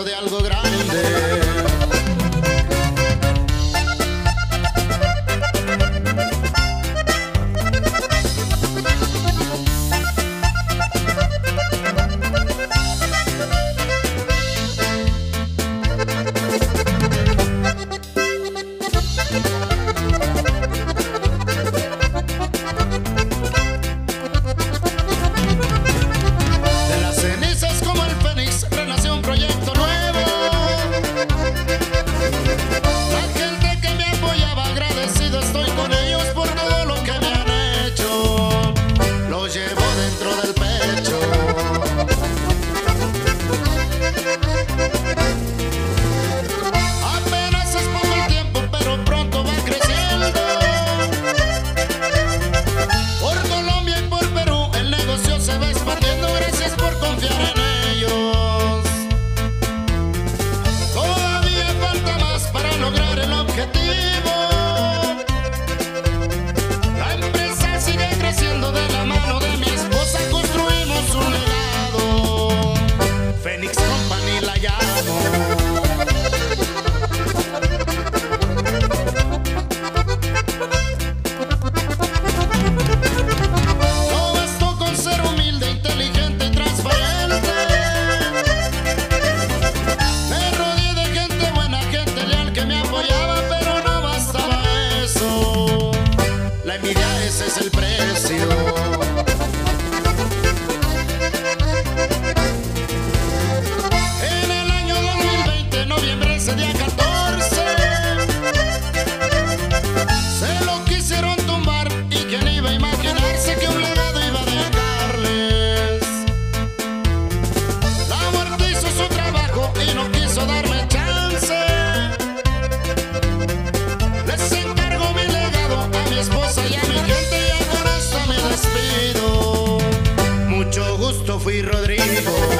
de algo grande. me apoyaba, pero no bastaba eso. La envidia ese es el precio. mucho gusto fui Rodrigo.